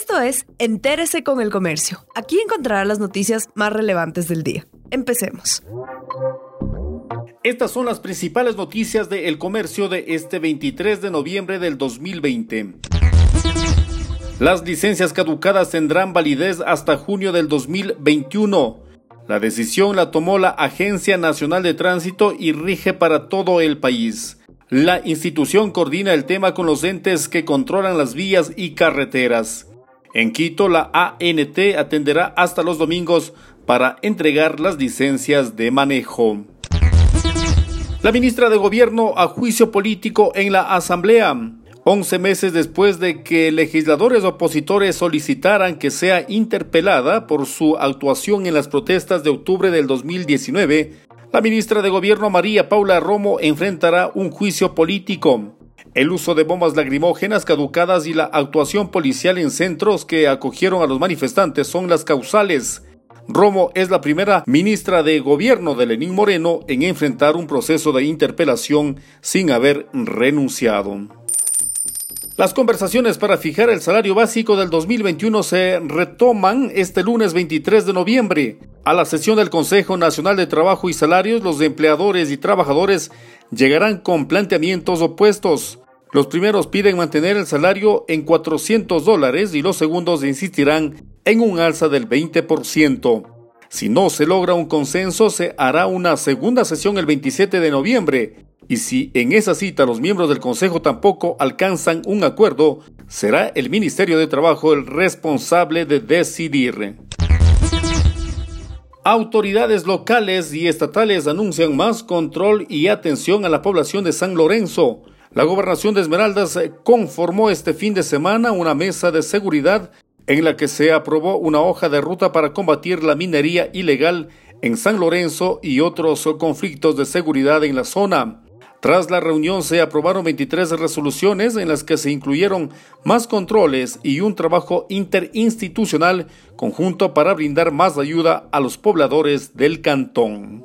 Esto es Entérese con el Comercio. Aquí encontrará las noticias más relevantes del día. Empecemos. Estas son las principales noticias de El Comercio de este 23 de noviembre del 2020. Las licencias caducadas tendrán validez hasta junio del 2021. La decisión la tomó la Agencia Nacional de Tránsito y rige para todo el país. La institución coordina el tema con los entes que controlan las vías y carreteras. En Quito, la ANT atenderá hasta los domingos para entregar las licencias de manejo. La ministra de Gobierno a juicio político en la Asamblea. Once meses después de que legisladores opositores solicitaran que sea interpelada por su actuación en las protestas de octubre del 2019, la ministra de Gobierno María Paula Romo enfrentará un juicio político. El uso de bombas lacrimógenas caducadas y la actuación policial en centros que acogieron a los manifestantes son las causales. Romo es la primera ministra de gobierno de Lenín Moreno en enfrentar un proceso de interpelación sin haber renunciado. Las conversaciones para fijar el salario básico del 2021 se retoman este lunes 23 de noviembre. A la sesión del Consejo Nacional de Trabajo y Salarios, los empleadores y trabajadores llegarán con planteamientos opuestos. Los primeros piden mantener el salario en 400 dólares y los segundos insistirán en un alza del 20%. Si no se logra un consenso, se hará una segunda sesión el 27 de noviembre. Y si en esa cita los miembros del Consejo tampoco alcanzan un acuerdo, será el Ministerio de Trabajo el responsable de decidir. Autoridades locales y estatales anuncian más control y atención a la población de San Lorenzo. La gobernación de Esmeraldas conformó este fin de semana una mesa de seguridad en la que se aprobó una hoja de ruta para combatir la minería ilegal en San Lorenzo y otros conflictos de seguridad en la zona. Tras la reunión se aprobaron 23 resoluciones en las que se incluyeron más controles y un trabajo interinstitucional conjunto para brindar más ayuda a los pobladores del cantón.